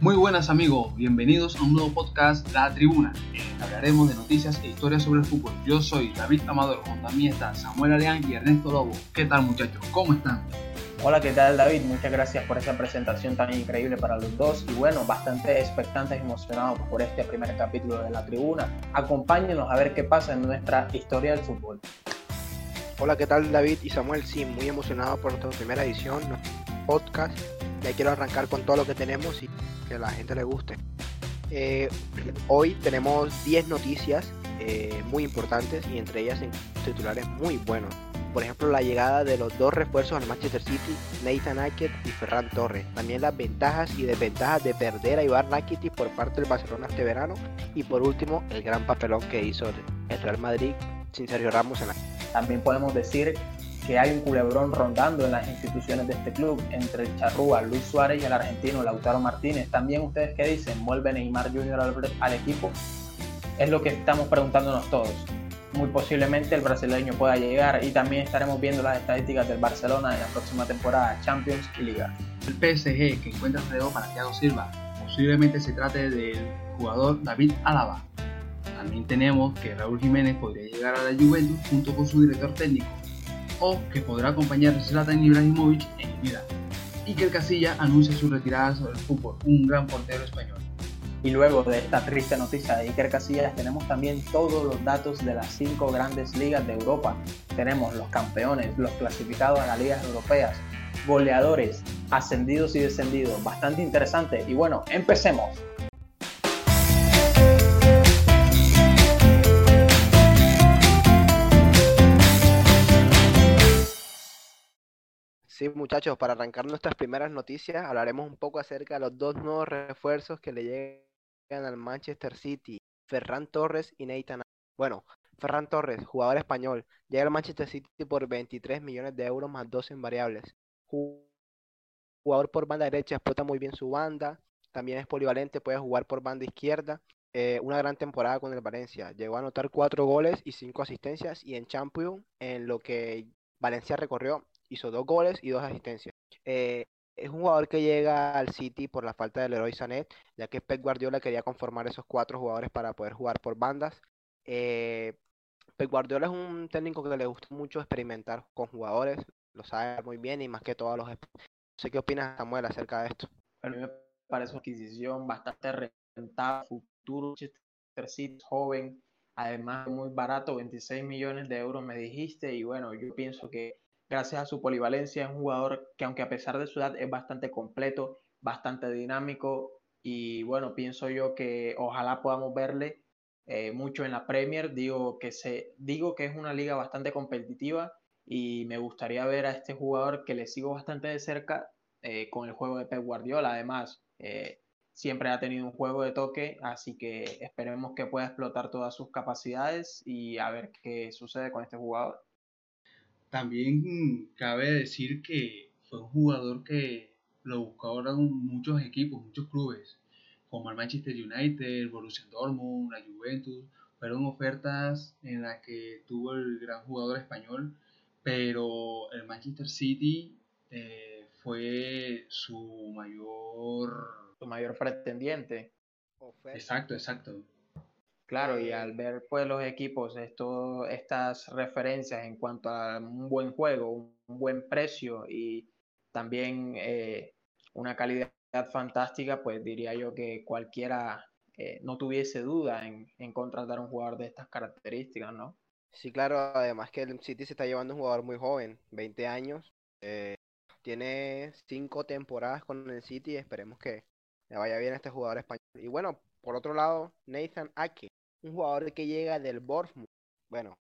Muy buenas amigos, bienvenidos a un nuevo podcast La Tribuna, en el que hablaremos de noticias e historias sobre el fútbol. Yo soy David Amador, junto a mí Samuel Aleán y Ernesto Lobo. ¿Qué tal muchachos? ¿Cómo están? Hola, ¿qué tal David? Muchas gracias por esa presentación tan increíble para los dos y bueno, bastante expectantes y emocionados por este primer capítulo de La Tribuna. Acompáñenos a ver qué pasa en nuestra historia del fútbol. Hola, ¿qué tal David y Samuel? Sí, muy emocionado por nuestra primera edición, nuestro podcast. Ya quiero arrancar con todo lo que tenemos y que a la gente le guste. Eh, hoy tenemos 10 noticias eh, muy importantes y entre ellas titulares muy buenos. Por ejemplo, la llegada de los dos refuerzos al Manchester City, Nathan Ake y Ferran Torres. También las ventajas y desventajas de perder a Ibar Rakitic por parte del Barcelona este verano. Y por último, el gran papelón que hizo el Real Madrid sin Sergio Ramos en la... También podemos decir que hay un culebrón rondando en las instituciones de este club entre el charrúa Luis Suárez y el argentino Lautaro Martínez. También ustedes qué dicen, ¿vuelve Neymar Jr. al, equipo? Es lo que estamos preguntándonos todos. Muy posiblemente el brasileño pueda llegar y también estaremos viendo las estadísticas del Barcelona en la próxima temporada Champions y Liga. El PSG que encuentra alrededor para Thiago Silva posiblemente se trate del jugador David Alaba. También tenemos que Raúl Jiménez podría llegar a la Juventus junto con su director técnico o que podrá acompañar a Zlatan Ibrahimovic en vida, y que el Casilla anuncia su retirada sobre el fútbol, un gran portero español. Y luego de esta triste noticia de Iker Casillas, tenemos también todos los datos de las cinco grandes ligas de Europa. Tenemos los campeones, los clasificados a las ligas europeas, goleadores, ascendidos y descendidos. Bastante interesante. Y bueno, empecemos. Sí, muchachos, para arrancar nuestras primeras noticias, hablaremos un poco acerca de los dos nuevos refuerzos que le llegan al Manchester City, Ferran Torres y Nathan. Bueno, Ferran Torres, jugador español, llega al Manchester City por 23 millones de euros más dos en variables. Jugador por banda derecha, explota muy bien su banda, también es polivalente, puede jugar por banda izquierda. Eh, una gran temporada con el Valencia. Llegó a anotar cuatro goles y cinco asistencias y en Champions, en lo que Valencia recorrió hizo dos goles y dos asistencias. Eh, es un jugador que llega al City por la falta del héroe Sané, ya que Pep Guardiola quería conformar esos cuatro jugadores para poder jugar por bandas. Eh, Pep Guardiola es un técnico que le gusta mucho experimentar con jugadores, lo sabe muy bien y más que todos los... No sé qué opinas, Samuel, acerca de esto. A mí me parece una adquisición bastante rentable, futuro, City joven, además muy barato, 26 millones de euros me dijiste, y bueno, yo pienso que gracias a su polivalencia, es un jugador que aunque a pesar de su edad es bastante completo, bastante dinámico y bueno, pienso yo que ojalá podamos verle eh, mucho en la Premier. Digo que, se, digo que es una liga bastante competitiva y me gustaría ver a este jugador que le sigo bastante de cerca eh, con el juego de Pep Guardiola. Además, eh, siempre ha tenido un juego de toque, así que esperemos que pueda explotar todas sus capacidades y a ver qué sucede con este jugador. También cabe decir que fue un jugador que lo buscaron muchos equipos, muchos clubes, como el Manchester United, el Borussia Dortmund, la Juventus. Fueron ofertas en las que tuvo el gran jugador español, pero el Manchester City eh, fue su mayor... Su mayor pretendiente. Exacto, exacto. Claro, y al ver pues los equipos esto, estas referencias en cuanto a un buen juego, un buen precio y también eh, una calidad fantástica, pues diría yo que cualquiera eh, no tuviese duda en, en, contratar un jugador de estas características, ¿no? Sí, claro, además que el City se está llevando un jugador muy joven, 20 años, eh, tiene 5 temporadas con el City esperemos que le vaya bien a este jugador español. Y bueno, por otro lado, Nathan Ake, un jugador que llega del Bournemouth. Bueno,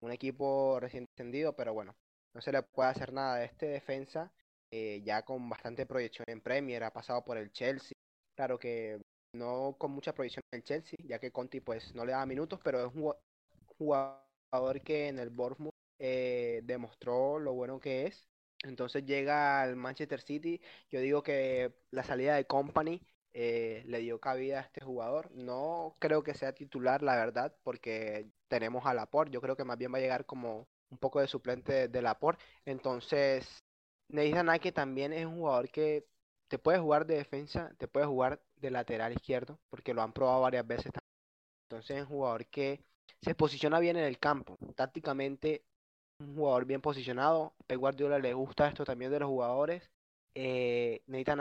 un equipo recién descendido, pero bueno, no se le puede hacer nada este defensa, eh, ya con bastante proyección en Premier, ha pasado por el Chelsea. Claro que no con mucha proyección en el Chelsea, ya que Conti pues no le da minutos, pero es un jugador que en el Bournemouth eh, demostró lo bueno que es. Entonces llega al Manchester City. Yo digo que la salida de Company eh, le dio cabida a este jugador. No creo que sea titular, la verdad, porque tenemos a Laporte. Yo creo que más bien va a llegar como un poco de suplente de, Laporte. Entonces, Nathan Nike también es un jugador que te puede jugar de defensa, te puede jugar de lateral izquierdo, porque lo han probado varias veces. Entonces es un jugador que se posiciona bien en el campo. Tácticamente, un jugador bien posicionado. Pep Guardiola le gusta esto también de los jugadores. Eh, Nathan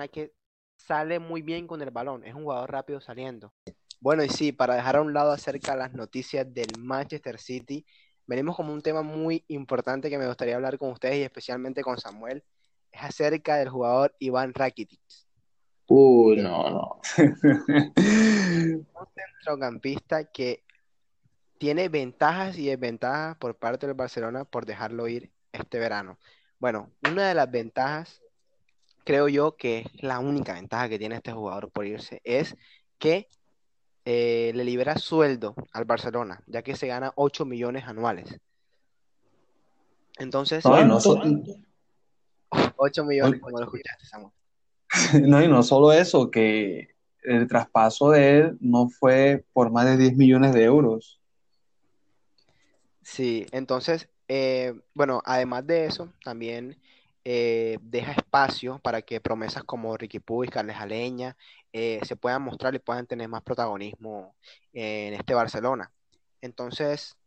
sale muy bien con el balón. Es un jugador rápido saliendo. Bueno, y sí, para dejar a un lado acerca de las noticias del Manchester City, venimos como un tema muy importante que me gustaría hablar con ustedes y especialmente con Samuel. Es acerca del jugador Iván Rakitic. Uy, no, no. un centrocampista que tiene ventajas y desventajas por parte del Barcelona por dejarlo ir este verano. Bueno, una de las ventajas, creo yo que es la única ventaja que tiene este jugador por irse, es que eh, le libera sueldo al Barcelona, ya que se gana 8 millones anuales. Entonces, no, no 8 millones, como lo escuchaste, Samuel. No, y no solo eso, que el traspaso de él no fue por más de 10 millones de euros. Sí, entonces, eh, bueno, además de eso, también eh, deja espacio para que promesas como Ricky Puig, Carles Aleña eh, se puedan mostrar y puedan tener más protagonismo en este Barcelona. Entonces,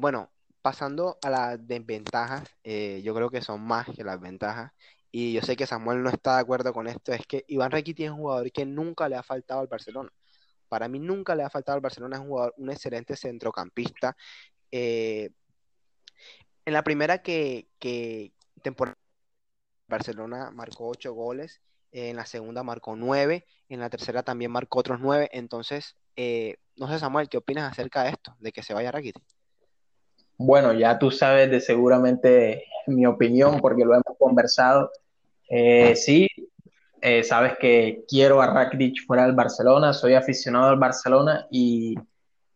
bueno, pasando a las desventajas, yo creo que son más que las ventajas. Y yo sé que Samuel no está de acuerdo con esto, es que Iván Rakitic es un jugador que nunca le ha faltado al Barcelona. Para mí nunca le ha faltado al Barcelona, es un jugador, un excelente centrocampista eh, en la primera que, que temporada Barcelona marcó ocho goles, en la segunda marcó nueve, en la tercera también marcó otros nueve. Entonces, eh, no sé, Samuel, ¿qué opinas acerca de esto, de que se vaya Rakitic? Bueno, ya tú sabes de seguramente mi opinión porque lo hemos conversado. Eh, sí, sabes que quiero a Rakitic fuera del Barcelona, soy aficionado al Barcelona y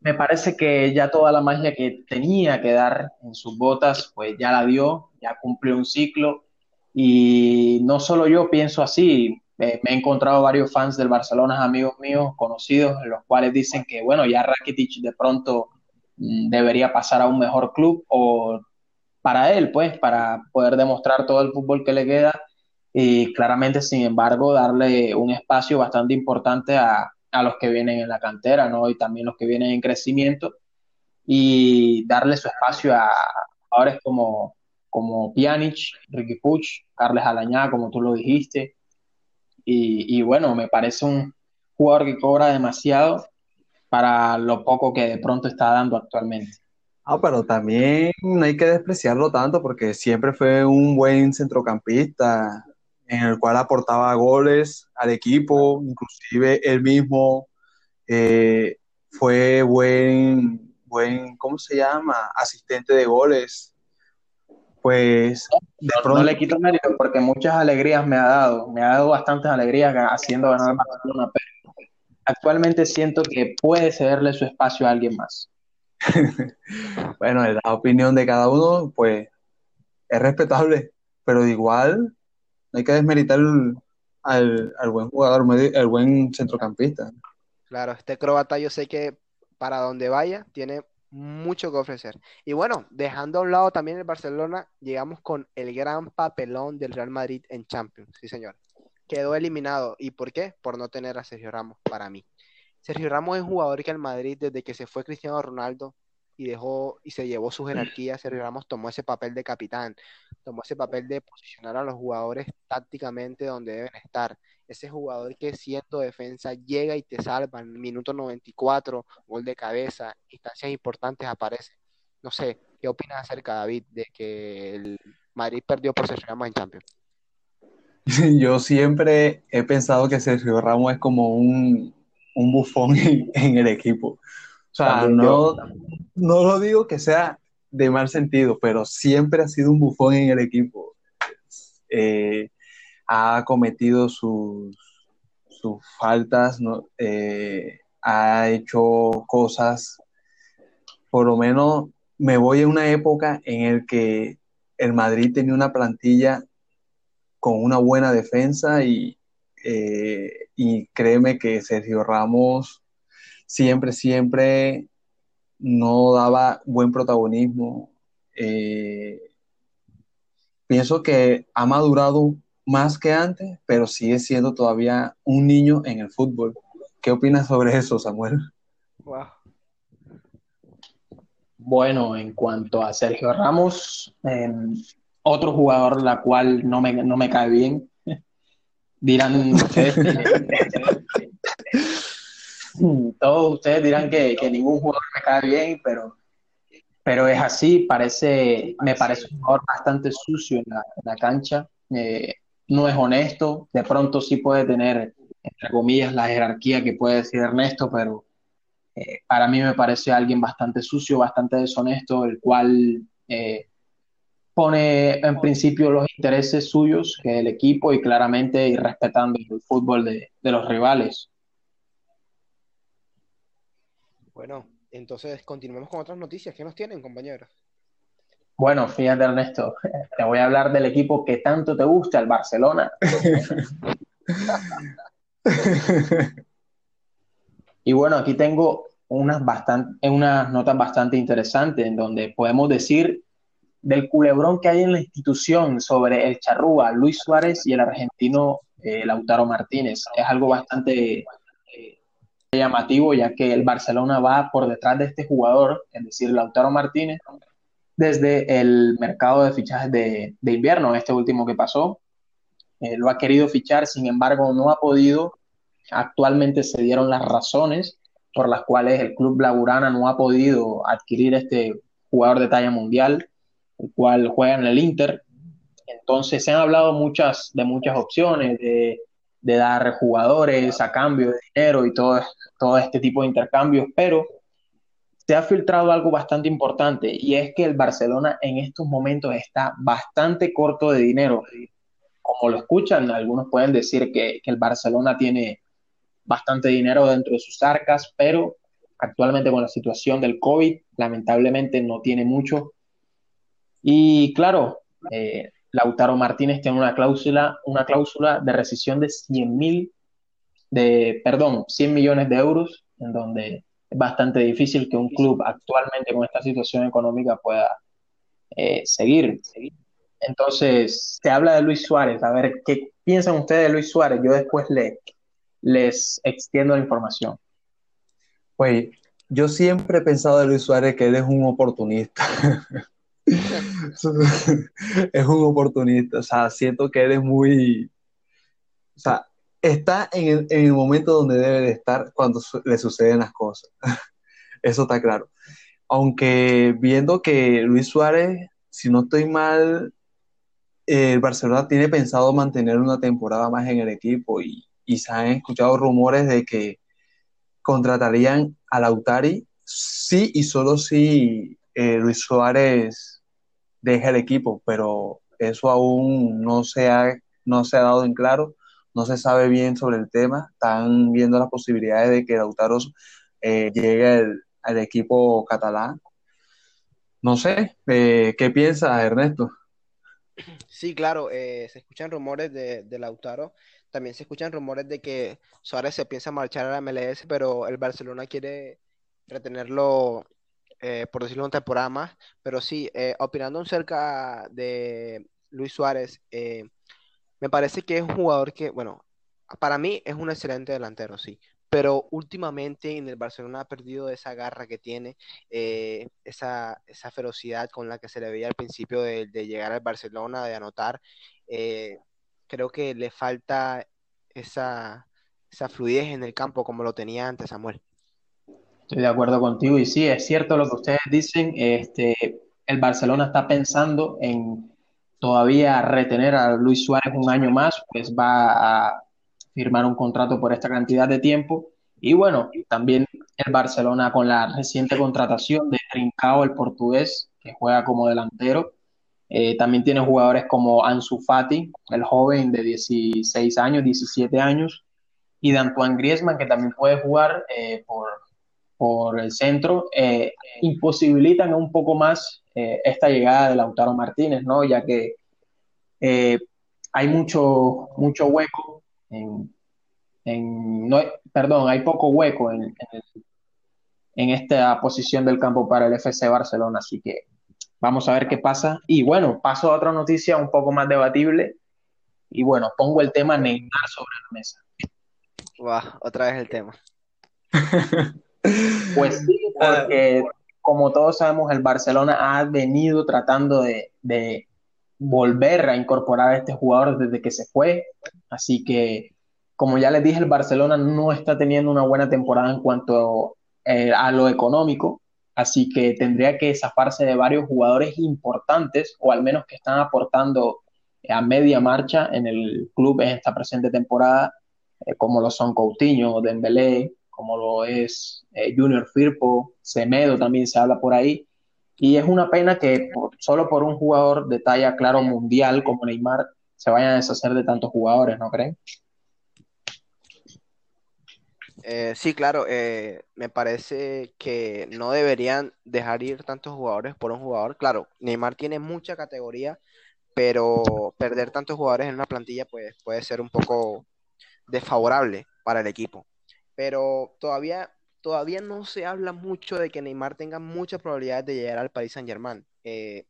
me parece que ya toda la magia que tenía que dar en sus botas, pues ya la dio, ya cumplió un ciclo. Y no solo yo pienso así, me he encontrado varios fans del Barcelona, amigos míos, conocidos, los cuales dicen que, bueno, ya Rakitic de pronto mm, debería pasar a un mejor club o para él, pues, para poder demostrar todo el fútbol que le queda y claramente, sin embargo, darle un espacio bastante importante a, a los que vienen en la cantera, ¿no? Y también los que vienen en crecimiento y darle su espacio a ahora como, como Pjanic, Ricky Puch, Carles Alañá, como tú lo dijiste. Y, bueno, me parece un jugador que cobra demasiado para lo poco que de pronto está dando actualmente. Ah, pero también no hay que despreciarlo tanto porque siempre fue un buen centrocampista, en el cual aportaba goles al equipo, inclusive él mismo eh, fue buen, buen, ¿cómo se llama? Asistente de goles. Pues de pronto... no le quito mérito porque muchas alegrías me ha dado, me ha dado bastantes alegrías haciendo ganar Barcelona, pero actualmente siento que puede cederle su espacio a alguien más. bueno, la opinión de cada uno, pues es respetable, pero de igual hay que desmeritar al, buen jugador, al buen centrocampista. Claro, este croata yo sé que para donde vaya tiene mucho que ofrecer. Y bueno, dejando a un lado también el Barcelona, llegamos con el gran papelón del Real Madrid en Champions. Sí, señor. Quedó eliminado. ¿Y por qué? Por no tener a Sergio Ramos para mí. Sergio Ramos es un jugador que al Madrid, desde que se fue Cristiano Ronaldo, y dejó y se llevó su jerarquía. Sergio Ramos tomó ese papel de capitán, tomó ese papel de posicionar a los jugadores tácticamente donde deben estar. Ese jugador que siendo defensa llega y te salva en minuto 94, gol de cabeza, instancias importantes aparece. No sé, ¿qué opinas acerca, David, de que el Madrid perdió por Sergio Ramos en Champions? Yo siempre he pensado que Sergio Ramos es como un, un bufón en el equipo. O sea, no, no lo digo que sea de mal sentido, pero siempre ha sido un bufón en el equipo. Eh, ha cometido sus, sus faltas, eh, ha hecho cosas, por lo menos me voy a una época en la que el Madrid tenía una plantilla con una buena defensa y, eh, y créeme que Sergio Ramos siempre, siempre no daba buen protagonismo. Eh, pienso que ha madurado más que antes, pero sigue siendo todavía un niño en el fútbol. ¿Qué opinas sobre eso, Samuel? Bueno, en cuanto a Sergio Ramos, em, otro jugador la cual no me, no me cae bien, dirán ustedes todos ustedes dirán que, ningún jugador me cae bien, pero, pero es así, parece, me parece un jugador bastante sucio en la, cancha, eh, no es honesto, de pronto sí puede tener, entre comillas, la jerarquía que puede decir Ernesto, pero eh, para mí me parece alguien bastante sucio, bastante deshonesto, el cual eh, pone en principio los intereses suyos, que el equipo, y claramente y respetando el fútbol de, los rivales. Bueno, entonces continuemos con otras noticias. ¿Qué nos tienen, compañeros? Bueno, fíjate Ernesto, te voy a hablar del equipo que tanto te gusta, el Barcelona. y bueno, aquí tengo unas, bastante, unas notas bastante interesantes en donde podemos decir del culebrón que hay en la institución sobre el charrúa Luis Suárez y el argentino eh, Lautaro Martínez. Es algo bastante llamativo ya que el Barcelona va por detrás de este jugador, es decir, Lautaro Martínez, desde el mercado de fichajes de, invierno, este último que pasó. Eh, lo ha querido fichar, sin embargo, no ha podido. Actualmente se dieron las razones por las cuales el club Blaugrana no ha podido adquirir este jugador de talla mundial el cual juega en el Inter. Entonces se han hablado muchas, de muchas opciones, de, dar jugadores a cambio de dinero y todo, todo este tipo de intercambios, pero se ha filtrado algo bastante importante y es que el Barcelona en estos momentos está bastante corto de dinero. Como lo escuchan, algunos pueden decir que, que el Barcelona tiene bastante dinero dentro de sus arcas, pero actualmente con la situación del COVID, lamentablemente no tiene mucho y claro, eh, Lautaro Martínez tiene una cláusula, una cláusula de rescisión de 100 mil, de, perdón, 100 millones de euros, en donde es bastante difícil que un club actualmente con esta situación económica pueda eh, seguir. Entonces, se habla de Luis Suárez. A ver, ¿qué piensan ustedes de Luis Suárez? Yo después le, les extiendo la información. Pues yo siempre he pensado de Luis Suárez que él es un oportunista. es un oportunista, o sea, siento que eres muy, o sea, está en el, momento donde debe de estar cuando le suceden las cosas. Eso está claro. Aunque viendo que Luis Suárez, si no estoy mal, el Barcelona tiene pensado mantener una temporada más en el equipo y, y se han escuchado rumores de que contratarían a Lautari sí y solo si eh, Luis Suárez deja el equipo, pero eso aún no se ha, no se ha dado en claro, no se sabe bien sobre el tema, están viendo las posibilidades de que Lautaro eh, llegue al, equipo catalán. No sé, eh, ¿qué piensas, Ernesto? Sí, claro, eh, se escuchan rumores de, de, Lautaro, también se escuchan rumores de que Suárez se piensa marchar a la MLS, pero el Barcelona quiere retenerlo eh, por decirlo una temporada más, pero sí, eh, opinando acerca de Luis Suárez, eh, me parece que es un jugador que, bueno, para mí es un excelente delantero, sí, pero últimamente en el Barcelona ha perdido esa garra que tiene, esa, esa, ferocidad con la que se le veía al principio de, de llegar al Barcelona, de anotar. creo que le falta esa, esa fluidez en el campo como lo tenía antes Samuel. Estoy de acuerdo contigo y sí, es cierto lo que ustedes dicen. Este, el Barcelona está pensando en todavía retener a Luis Suárez un año más, pues va a firmar un contrato por esta cantidad de tiempo. Y bueno, también el Barcelona con la reciente contratación de Trincao, el portugués, que juega como delantero. Eh, también tiene jugadores como Ansu Fati, el joven de 16 años, 17 años, y de Antoine Griezmann, que también puede jugar eh, por, por el centro, eh, imposibilitan un poco más eh, esta llegada de Lautaro Martínez, ¿no? Ya que eh, hay mucho, mucho hueco en, no, perdón, hay poco hueco en, en, esta posición del campo para el FC Barcelona, así que vamos a ver qué pasa. Y bueno, paso a otra noticia un poco más debatible, Y bueno, pongo el tema Neymar sobre la mesa. Wow, otra vez el tema. pues sí, porque como todos sabemos, el Barcelona ha venido tratando de, de volver a incorporar a este jugador desde que se fue. Así que, como ya les dije, el Barcelona no está teniendo una buena temporada en cuanto eh, a lo económico. Así que tendría que zafarse de varios jugadores importantes, o al menos que están aportando a media marcha en el club en esta presente temporada, eh, como lo son Coutinho, Dembélé, como lo es eh, Junior Firpo, Semedo también se habla por ahí. Y es una pena que solo por un jugador de talla, claro, mundial como Neymar, se vayan a deshacer de tantos jugadores, ¿no creen? Eh, sí, claro, eh, me parece que no deberían dejar ir tantos jugadores por un jugador. Claro, Neymar tiene mucha categoría, pero perder tantos jugadores en una plantilla pues, puede ser un poco desfavorable para el equipo. Pero todavía todavía no se habla mucho de que Neymar tenga muchas probabilidades de llegar al Paris Saint Germain. Eh,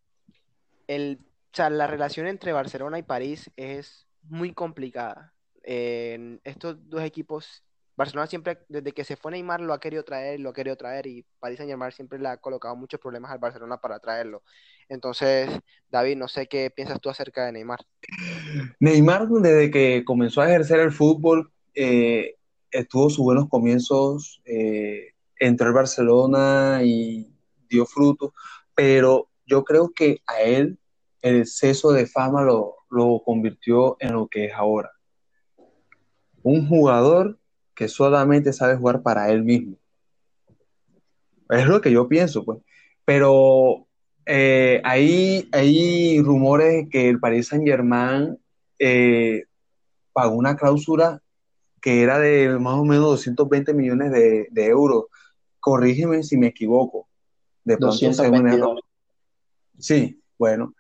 el, la relación entre Barcelona y París es muy complicada. estos dos equipos, Barcelona siempre, desde que se fue Neymar, lo ha querido traer, lo ha querido traer, y París Saint Germain siempre le ha colocado muchos problemas al Barcelona para traerlo. Entonces, David, no sé qué piensas tú acerca de Neymar. Neymar, desde que comenzó a ejercer el fútbol, eh, tuvo sus buenos comienzos, eh, al Barcelona y dio fruto, pero yo creo que a él el exceso de fama lo, lo convirtió en lo que es ahora. Un jugador que solamente sabe jugar para él mismo. Es lo que yo pienso, pues. Pero eh, hay, hay rumores que el Paris Saint Germain eh, pagó una cláusula que era de más o menos 220 millones de, euros. Corrígeme si me equivoco. De pronto, Sí, bueno.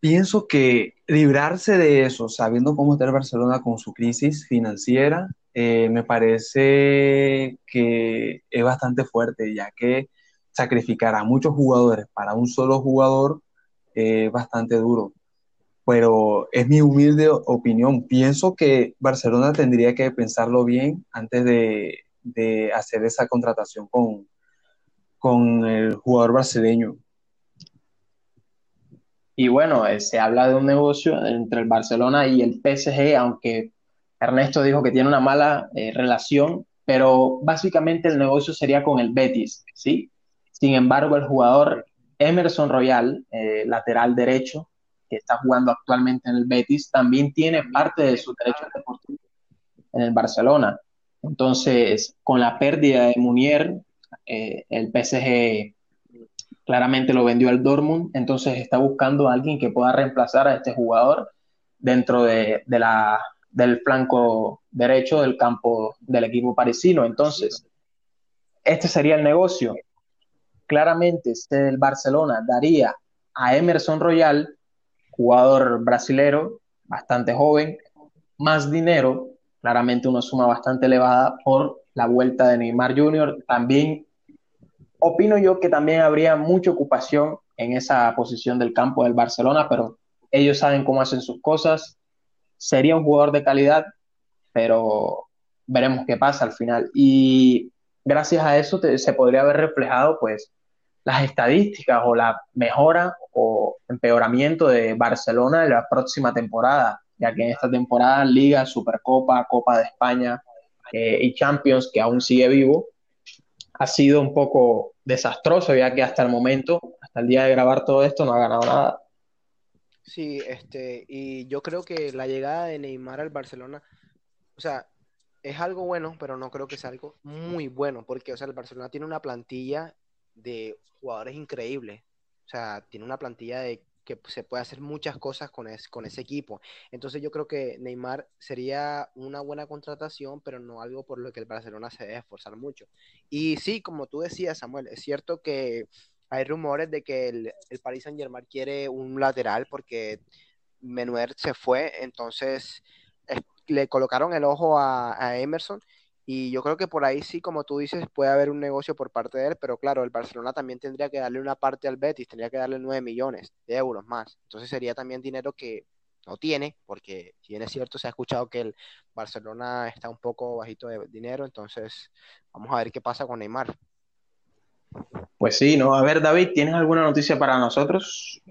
Pienso que librarse de eso, sabiendo cómo está el Barcelona con su crisis financiera, eh, me parece que es bastante fuerte, ya que sacrificar a muchos jugadores para un solo jugador es bastante duro pero es mi humilde opinión. Pienso que Barcelona tendría que pensarlo bien antes de, hacer esa contratación con, con el jugador brasileño. Y bueno, eh, se habla de un negocio entre el Barcelona y el PSG, aunque Ernesto dijo que tiene una mala eh, relación, pero básicamente el negocio sería con el Betis, ¿sí? Sin embargo, el jugador Emerson Royal, eh, lateral derecho, que está jugando actualmente en el Betis, también tiene parte de su derecho deportivo en el Barcelona. Entonces, con la pérdida de Munier, eh, el PSG claramente lo vendió al Dortmund, entonces está buscando a alguien que pueda reemplazar a este jugador dentro de, la, del flanco derecho del campo del equipo parisino. Entonces, este sería el negocio. Claramente, este el Barcelona daría a Emerson Royal jugador brasilero, bastante joven, más dinero, claramente una suma bastante elevada por la vuelta de Neymar Jr. También opino yo que también habría mucha ocupación en esa posición del campo del Barcelona, pero ellos saben cómo hacen sus cosas. Sería un jugador de calidad, pero veremos qué pasa al final. Y gracias a eso se podría haber reflejado pues las estadísticas o la mejora o empeoramiento de Barcelona en la próxima temporada, ya que en esta temporada Liga, Supercopa, Copa de España eh, y Champions, que aún sigue vivo, ha sido un poco desastroso, ya que hasta el momento, hasta el día de grabar todo esto, no ha ganado nada. Sí, este, y yo creo que la llegada de Neymar al Barcelona, o sea, es algo bueno, pero no creo que sea algo muy bueno, porque, o sea, el Barcelona tiene una plantilla de jugadores increíbles. O sea, tiene una plantilla de que se puede hacer muchas cosas con, con ese equipo. Entonces yo creo que Neymar sería una buena contratación, pero no algo por lo que el Barcelona se debe esforzar mucho. Y sí, como tú decías, Samuel, es cierto que hay rumores de que el, el Paris Saint Germain quiere un lateral porque Menuer se fue, entonces le colocaron el ojo a Emerson y yo creo que por ahí sí, como tú dices, puede haber un negocio por parte de él, pero claro, el Barcelona también tendría que darle una parte al Betis, tendría que darle 9 millones de euros más. Entonces sería también dinero que, no tiene, porque si bien es cierto, se ha escuchado que el Barcelona está un poco bajito de dinero, entonces vamos a ver qué pasa con Neymar. Pues sí, ¿no? A ver, David, ¿tienes alguna noticia para nosotros?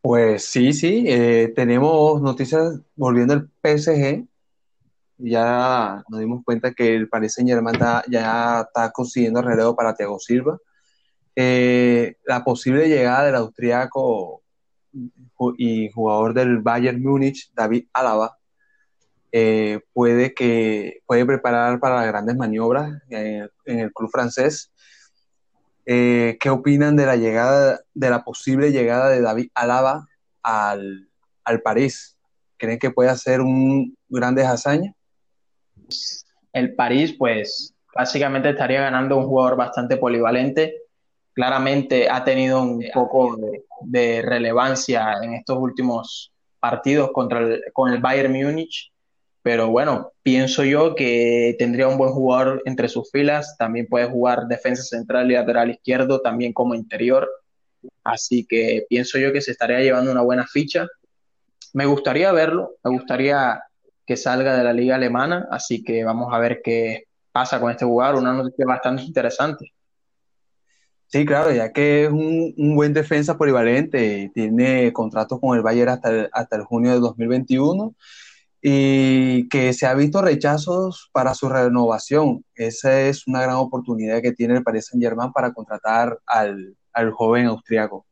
Pues sí, sí, eh, tenemos noticias volviendo al PSG. Ya nos dimos cuenta que el Paris Saint Germain ya está consiguiendo relevo para Thiago Silva. Eh, la posible llegada del austriaco y jugador del Bayern Múnich, David Alaba, eh, puede que puede preparar para las grandes maniobras en el club francés eh, ¿Qué opinan de la llegada, de la posible llegada de David Alaba al, París? ¿Creen que puede hacer un grande hazaña? El París, pues, básicamente estaría ganando un jugador bastante polivalente. Claramente ha tenido un poco de, relevancia en estos últimos partidos contra el, con el Bayern Múnich pero bueno, pienso yo que tendría un buen jugador entre sus filas, también puede jugar defensa central y lateral izquierdo, también como interior, así que pienso yo que se estaría llevando una buena ficha. Me gustaría verlo, me gustaría que salga de la liga alemana, así que vamos a ver qué pasa con este jugador, una noticia bastante interesante. Sí, claro, ya que es un, buen defensa polivalente, tiene contrato con el Bayern hasta hasta el junio de 2021 y que se ha visto rechazos para su renovación. Esa es una gran oportunidad que tiene el Paris Saint Germain para contratar al, joven austriaco.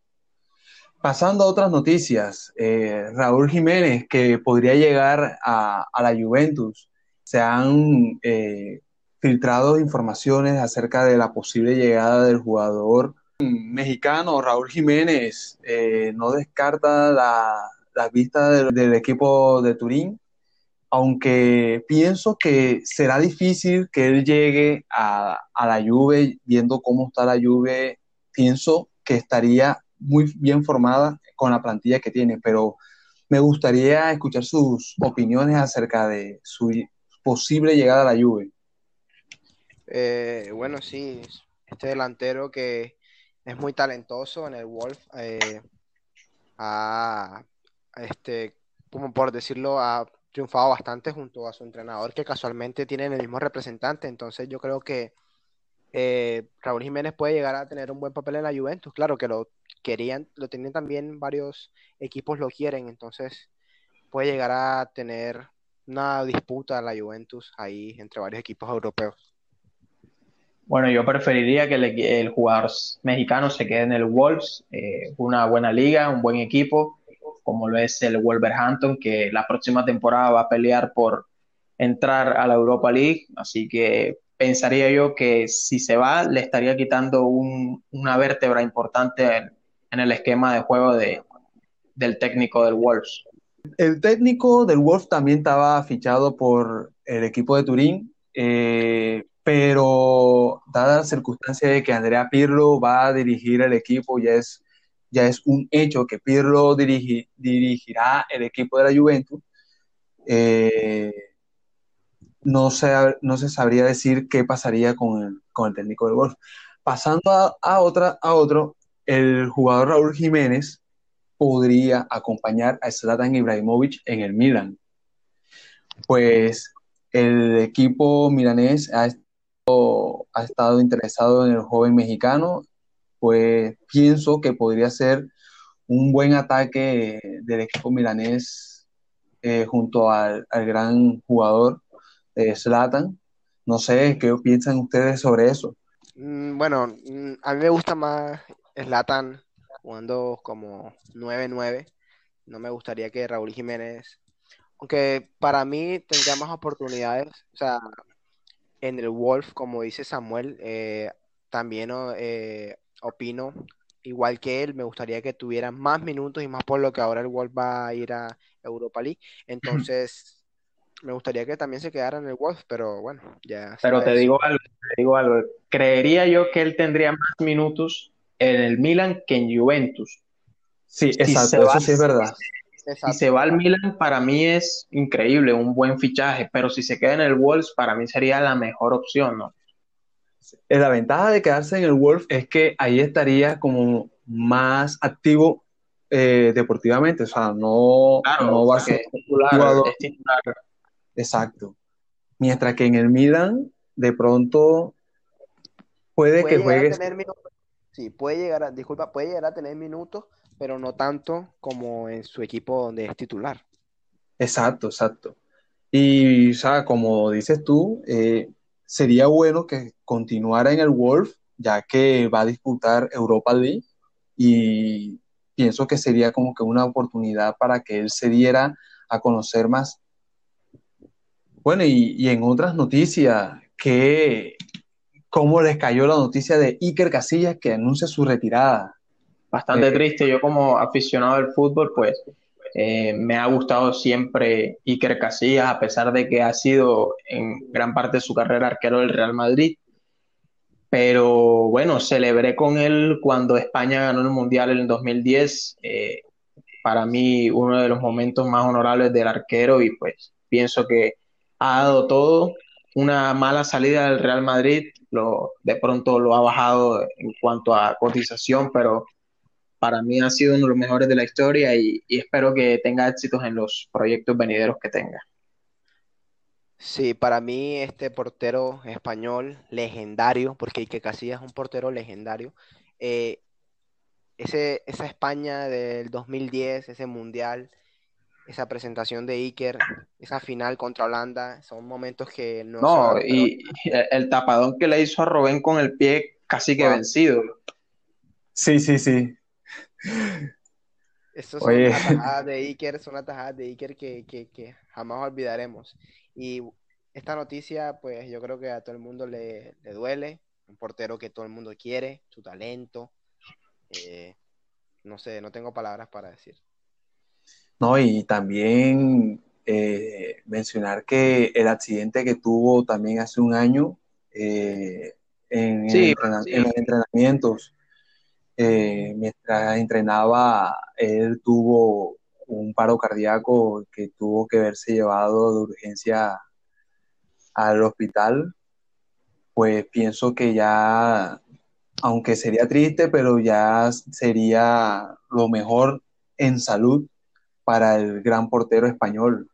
Pasando a otras noticias, eh, Raúl Jiménez, que podría llegar a, la Juventus, se han eh, filtrado informaciones acerca de la posible llegada del jugador mexicano. Raúl Jiménez eh, no descarta la, vista del equipo de Turín aunque pienso que será difícil que él llegue a, la Juve, viendo cómo está la Juve, pienso que estaría muy bien formada con la plantilla que tiene, pero me gustaría escuchar sus opiniones acerca de su posible llegada a la Juve. Eh, bueno, sí, este delantero que es muy talentoso en el Wolf, eh, este, como por decirlo, a triunfado bastante junto a su entrenador, que casualmente tienen el mismo representante. Entonces yo creo que eh, Raúl Jiménez puede llegar a tener un buen papel en la Juventus. Claro que lo querían, lo tienen también varios equipos lo quieren, entonces puede llegar a tener una disputa en la Juventus ahí entre varios equipos europeos. Bueno, yo preferiría que el, jugador mexicano se quede en el Wolves, eh, una buena liga, un buen equipo, como lo es el Wolverhampton, que la próxima temporada va a pelear por entrar a la Europa League, así que pensaría yo que si se va le estaría quitando una vértebra importante en, el esquema de juego de, del técnico del Wolves. El técnico del Wolves también estaba fichado por el equipo de Turín, eh, pero dada la circunstancia de que Andrea Pirlo va a dirigir el equipo, ya es ya es un hecho que Pirlo dirigirá el equipo de la Juventus. Eh, no, se, no se sabría decir qué pasaría con el, técnico del golf. Pasando a, otra, a otro, el jugador Raúl Jiménez podría acompañar a Zlatan Ibrahimovic en el Milan. Pues el equipo milanés ha estado interesado en el joven mexicano pues pienso que podría ser un buen ataque del equipo milanés eh, junto al, gran jugador eh, Zlatan. No sé, ¿qué piensan ustedes sobre eso? Mm, bueno, mm, a mí me gusta más Zlatan jugando como 9-9. No me gustaría que Raúl Jiménez, aunque para mí tendría más oportunidades, o sea, en el Wolf, como dice Samuel, eh, también eh, opino igual que él, me gustaría que tuviera más minutos y más por lo que ahora el Wolf va a ir a Europa League. Entonces, me gustaría que también se quedara en el Wolf, pero bueno, ya. Pero te digo algo, te digo algo. Creería yo que él tendría más minutos en el Milan que en Juventus. Sí, exacto, eso sí es verdad. Si se va al Milan, para mí es increíble, un buen fichaje, pero si se queda en el Wolves, para mí sería la mejor opción, ¿no? La ventaja de quedarse en el Wolf es que ahí estaría como más activo eh, deportivamente, o sea, no, no va a ser titular, Exacto. Mientras que en el Milan, de pronto, puede, que juegue. Sí, puede llegar a, disculpa, puede llegar a tener minutos, pero no tanto como en su equipo donde es titular. Exacto, exacto. Y, o sea, como dices tú, eh, sería bueno que continuara en el Wolf, ya que va a disputar Europa League y pienso que sería como que una oportunidad para que él se diera a conocer más. Bueno, y, en otras noticias, que ¿cómo les cayó la noticia de Iker Casillas que anuncia su retirada? Bastante eh, triste, yo como aficionado al fútbol, pues eh, me ha gustado siempre Iker Casillas, a pesar de que ha sido en gran parte de su carrera arquero del Real Madrid. Pero bueno, celebré con él cuando España ganó el Mundial en el 2010. Eh, para mí, uno de los momentos más honorables del arquero y pues pienso que ha dado todo. Una mala salida del Real Madrid, lo, de pronto lo ha bajado en cuanto a cotización, pero para mí ha sido uno de los mejores de la historia y espero que tenga éxitos en los proyectos venideros que tenga. Sí, para mí este portero español legendario, porque Ike Casillas es un portero legendario. Eh, ese, esa España del 2010, ese mundial, esa presentación de Iker, esa final contra Holanda, son momentos que no. No, y el tapadón que le hizo a Robén con el pie casi que vencido. Sí, sí, sí. Estos son una tajada de Iker, son una tajada de Iker que, que, que jamás olvidaremos. Y esta noticia, pues yo creo que a todo el mundo le, duele. Un portero que todo el mundo quiere, su talento. Eh, no sé, no tengo palabras para decir. No, y también eh, mencionar que el accidente que tuvo también hace un año eh, en, en, los entrenamientos, mientras entrenaba, él tuvo un paro cardíaco que tuvo que verse llevado de urgencia al hospital, pues pienso que ya, aunque sería triste, pero ya sería lo mejor en salud para el gran portero español.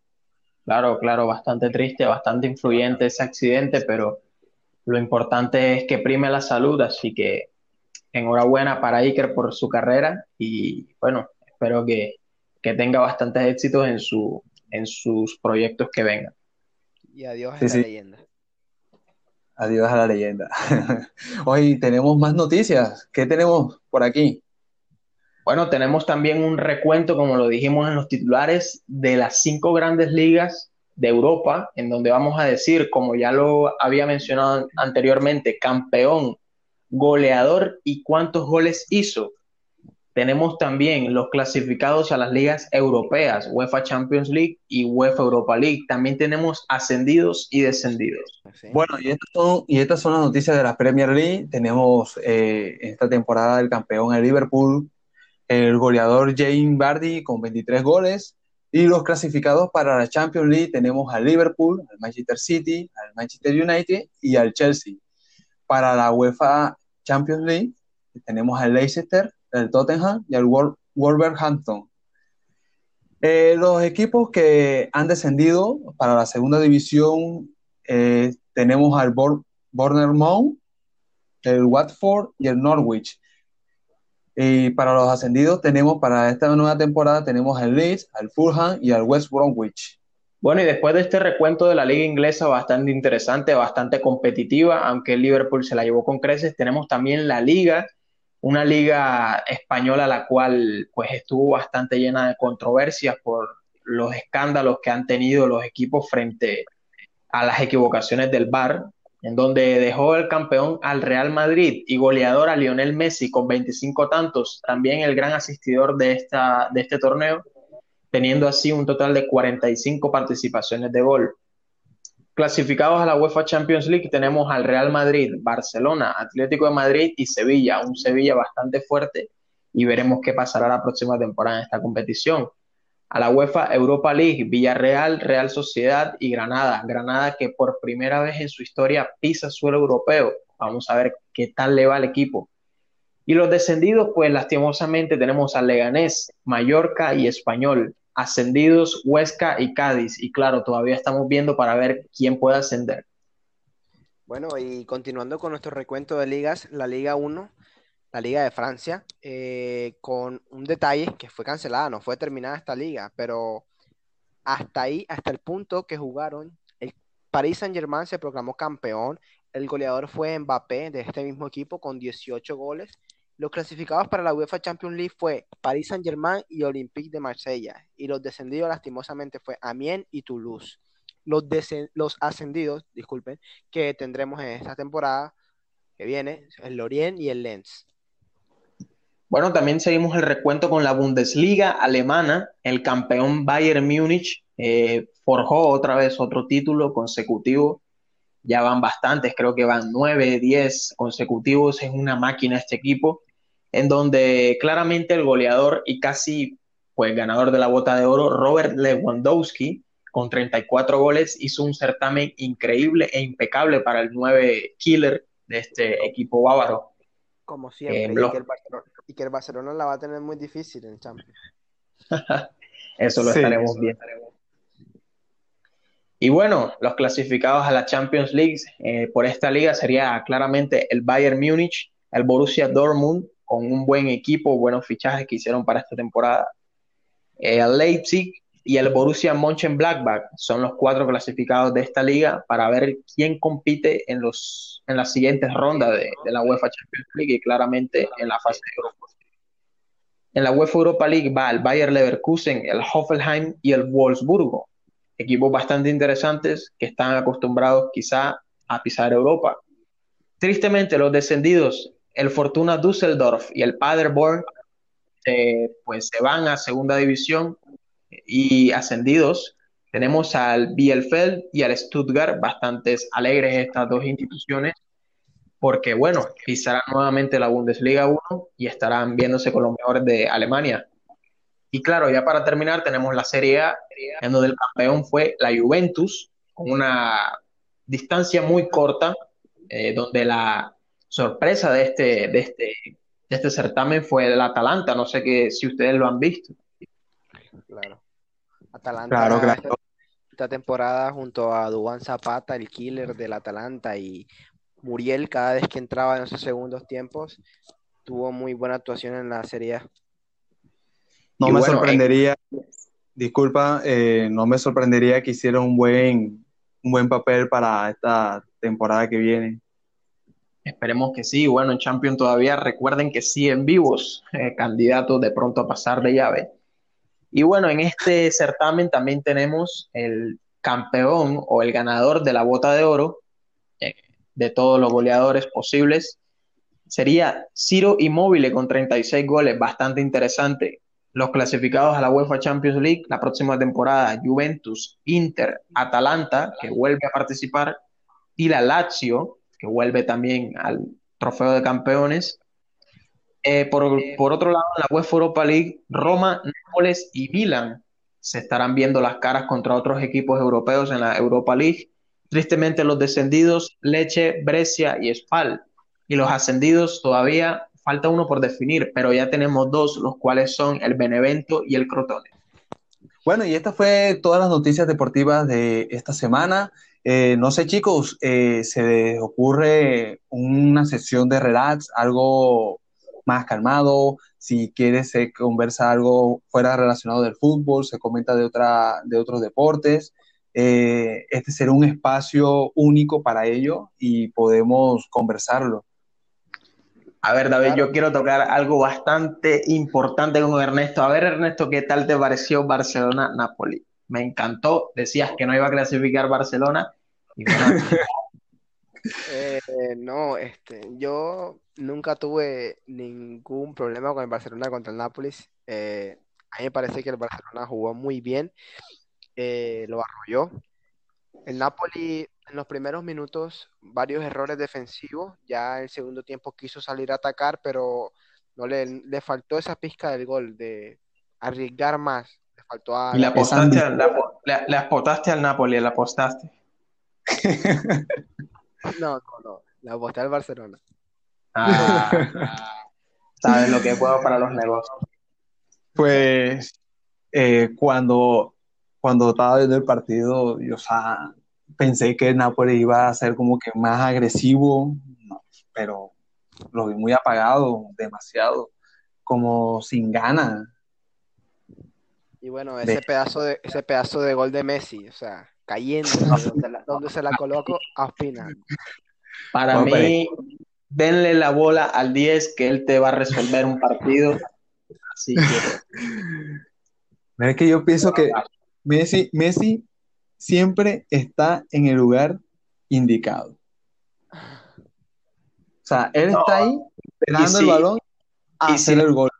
Claro, claro, bastante triste, bastante influyente ese accidente, pero lo importante es que prime la salud, así que enhorabuena para Iker por su carrera y bueno, espero que, que tenga bastantes éxitos en, su, en sus proyectos que vengan. Y adiós a la leyenda. Adiós a la leyenda. Hoy tenemos más noticias. ¿Qué tenemos por aquí? Bueno, tenemos también un recuento, como lo dijimos en los titulares, de las cinco grandes ligas de Europa, en donde vamos a decir, como ya lo había mencionado anteriormente, campeón, goleador y cuántos goles hizo tenemos también los clasificados a las ligas europeas, UEFA Champions League y UEFA Europa League. También tenemos ascendidos y descendidos. Bueno, y estas son, y estas son las noticias de la Premier League. Tenemos eh, esta temporada el campeón el Liverpool, el goleador James Vardy con 23 goles. Y los clasificados para la Champions League tenemos al Liverpool, al Manchester City, al Manchester United y al Chelsea. Para la UEFA Champions League tenemos al Leicester, el Tottenham y el Wolverhampton. Eh, los equipos que han descendido para la segunda división eh, tenemos al Bournemouth, el Watford y el Norwich. Y para los ascendidos tenemos para esta nueva temporada tenemos al Leeds, al Fulham y al West Bromwich. Bueno, y después de este recuento de la liga inglesa bastante interesante, bastante competitiva, aunque el Liverpool se la llevó con creces, tenemos también la liga una liga española la cual pues estuvo bastante llena de controversias por los escándalos que han tenido los equipos frente a las equivocaciones del VAR, en donde dejó el campeón al Real Madrid y goleador a Lionel Messi con 25 tantos, también el gran asistidor de, esta, de este torneo, teniendo así un total de 45 participaciones de gol. Clasificados a la UEFA Champions League tenemos al Real Madrid, Barcelona, Atlético de Madrid y Sevilla, un Sevilla bastante fuerte y veremos qué pasará la próxima temporada en esta competición. A la UEFA Europa League, Villarreal, Real Sociedad y Granada. Granada que por primera vez en su historia pisa suelo europeo. Vamos a ver qué tal le va al equipo. Y los descendidos, pues lastimosamente tenemos a Leganés, Mallorca y Español. Ascendidos Huesca y Cádiz. Y claro, todavía estamos viendo para ver quién puede ascender. Bueno, y continuando con nuestro recuento de ligas, la Liga 1, la Liga de Francia, eh, con un detalle que fue cancelada, no fue terminada esta liga, pero hasta ahí, hasta el punto que jugaron, el Paris Saint-Germain se proclamó campeón, el goleador fue Mbappé de este mismo equipo con 18 goles los clasificados para la UEFA Champions League fue Paris Saint-Germain y Olympique de Marsella, y los descendidos lastimosamente fue Amiens y Toulouse. Los, los ascendidos, disculpen, que tendremos en esta temporada que viene, el Lorient y el Lens. Bueno, también seguimos el recuento con la Bundesliga alemana. El campeón Bayern Múnich eh, forjó otra vez otro título consecutivo. Ya van bastantes, creo que van nueve, diez consecutivos. Es una máquina este equipo en donde claramente el goleador y casi pues ganador de la bota de oro, Robert Lewandowski, con 34 goles, hizo un certamen increíble e impecable para el 9 killer de este equipo bávaro. Como siempre, y, que el Barcelona, la va a tener muy difícil en Champions. eso lo estaremos viendo. Y bueno, los clasificados a la Champions League eh, por esta liga sería claramente el Bayern Múnich, el Borussia Dortmund, con un buen equipo, buenos fichajes que hicieron para esta temporada. Eh, el Leipzig y el Borussia Mönchengladbach son los cuatro clasificados de esta liga para ver quién compite en, los, en las siguientes rondas de, la UEFA Champions League y claramente en la fase de Europa. En la UEFA Europa League va el Bayer Leverkusen, el Hoffenheim y el Wolfsburgo, equipos bastante interesantes que están acostumbrados quizá a pisar Europa. Tristemente, los descendidos el Fortuna Düsseldorf y el Paderborn eh, pues se van a segunda división y ascendidos. Tenemos al Bielefeld y al Stuttgart, bastantes alegres estas dos instituciones, porque bueno, pisarán nuevamente la Bundesliga 1 y estarán viéndose con los mejores de Alemania. Y claro, ya para terminar tenemos la Serie A, en donde el campeón fue la Juventus, con una distancia muy corta, eh, donde la sorpresa de este, de este, de este certamen fue el Atalanta. No sé que, si ustedes lo han visto. Claro. Atalanta. Esta temporada junto a Duan Zapata, el killer del Atalanta, y Muriel, cada vez que entraba en esos segundos tiempos, tuvo muy buena actuación en la Serie A. No me sorprendería, disculpa, eh, no me sorprendería que hiciera un buen, un buen papel para esta temporada que viene. Esperemos que sí. Bueno, en Champions todavía recuerden que siguen vivos eh, candidatos de pronto a pasar de llave. Y bueno, en este certamen también tenemos el campeón o el ganador de la bota de oro eh, de todos los goleadores posibles. Sería Ciro Immobile con 36 goles, bastante interesante. Los clasificados a la UEFA Champions League la próxima temporada, Juventus, Inter, Atalanta, que vuelve a participar, y la Lazio, que vuelve también al trofeo de campeones. Eh, por, otro lado, en la UEFA Europa League, Roma, Nápoles y Milan se estarán viendo las caras contra otros equipos europeos en la Europa League. Tristemente, los descendidos, Leche, Brescia y Spal. Y los ascendidos todavía falta uno por definir, pero ya tenemos dos, los cuales son el Benevento y el Crotone. Bueno, y esta fue todas las noticias deportivas de esta semana. Eh, no sé, chicos, eh, ¿se les ocurre una sesión de relax, algo más calmado? Si quieres, se conversa algo fuera relacionado del fútbol, se comenta de, otra, de otros deportes. Eh, este será un espacio único para ello y podemos conversarlo. A ver, David, yo quiero tocar algo bastante importante con Ernesto. A ver, Ernesto, ¿qué tal te pareció Barcelona-Napoli? Me encantó. Decías que no iba a clasificar Barcelona eh, no, este, yo nunca tuve ningún problema con el Barcelona contra el Nápoles. Eh, a mí me parece que el Barcelona jugó muy bien, eh, lo arrolló. El Napoli en los primeros minutos, varios errores defensivos. Ya el segundo tiempo quiso salir a atacar, pero no le, le faltó esa pizca del gol, de arriesgar más. Le faltó a. Y le apostaste, al, le apostaste al Napoli, le apostaste. No, no, no. La aposté al Barcelona. Ah, sabes lo que es bueno para los negocios. Pues eh, cuando, cuando estaba viendo el partido, yo pensé que Napoli iba a ser como que más agresivo, pero lo vi muy apagado, demasiado, como sin ganas. Y bueno, ese pedazo de ese pedazo de gol de Messi, o sea, cayendo donde, se la coloco a final. Para mí, denle la bola al 10 que él te va a resolver un partido. Así que. Es que yo pienso que Messi, Messi siempre está en el lugar indicado. O sea, él está ahí esperando el balón a hacer el gol.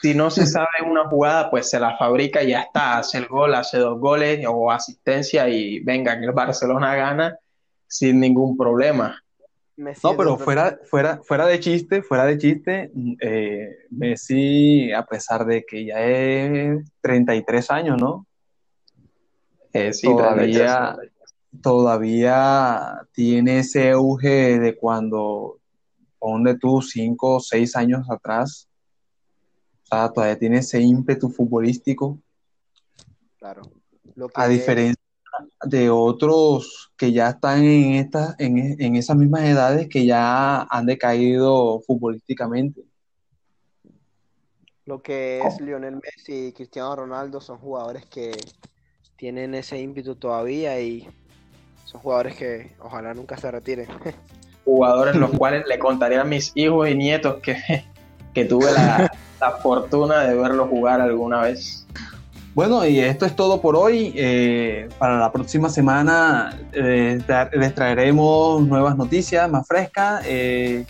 Si no se sabe una jugada, pues se la fabrica y ya está, hace el gol, hace dos goles o asistencia y venga, que el Barcelona gana sin ningún problema. no, pero fuera, fuera, fuera de chiste, fuera de chiste, eh, Messi, a pesar de que ya es 33 años, ¿no? Eh, sí, todavía, todavía tiene ese auge de cuando ponle tú cinco o seis años atrás, sea, todavía tiene ese ímpetu futbolístico. Claro. a diferencia de otros que ya están en, estas en, en esas mismas edades que ya han decaído futbolísticamente. Lo que es Lionel Messi y Cristiano Ronaldo son jugadores que tienen ese ímpetu todavía y son jugadores que ojalá nunca se retiren. jugadores los cuales le contaría a mis hijos y nietos que, que tuve la, fortuna de verlo jugar alguna vez. Bueno, y esto es todo por hoy. Eh, para la próxima semana eh, les traeremos nuevas noticias más frescas. Eh,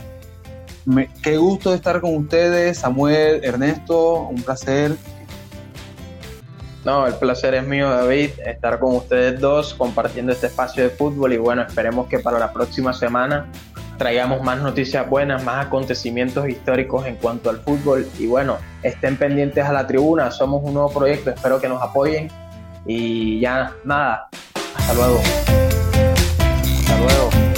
qué gusto estar con ustedes, Samuel, Ernesto, un placer. No, el placer es mío, David, estar con ustedes dos compartiendo este espacio de fútbol y bueno, esperemos que para la próxima semana traigamos más noticias buenas, más acontecimientos históricos en cuanto al fútbol. Y bueno, estén pendientes a la tribuna, somos un nuevo proyecto, espero que nos apoyen. Y ya, nada, hasta luego. Hasta luego.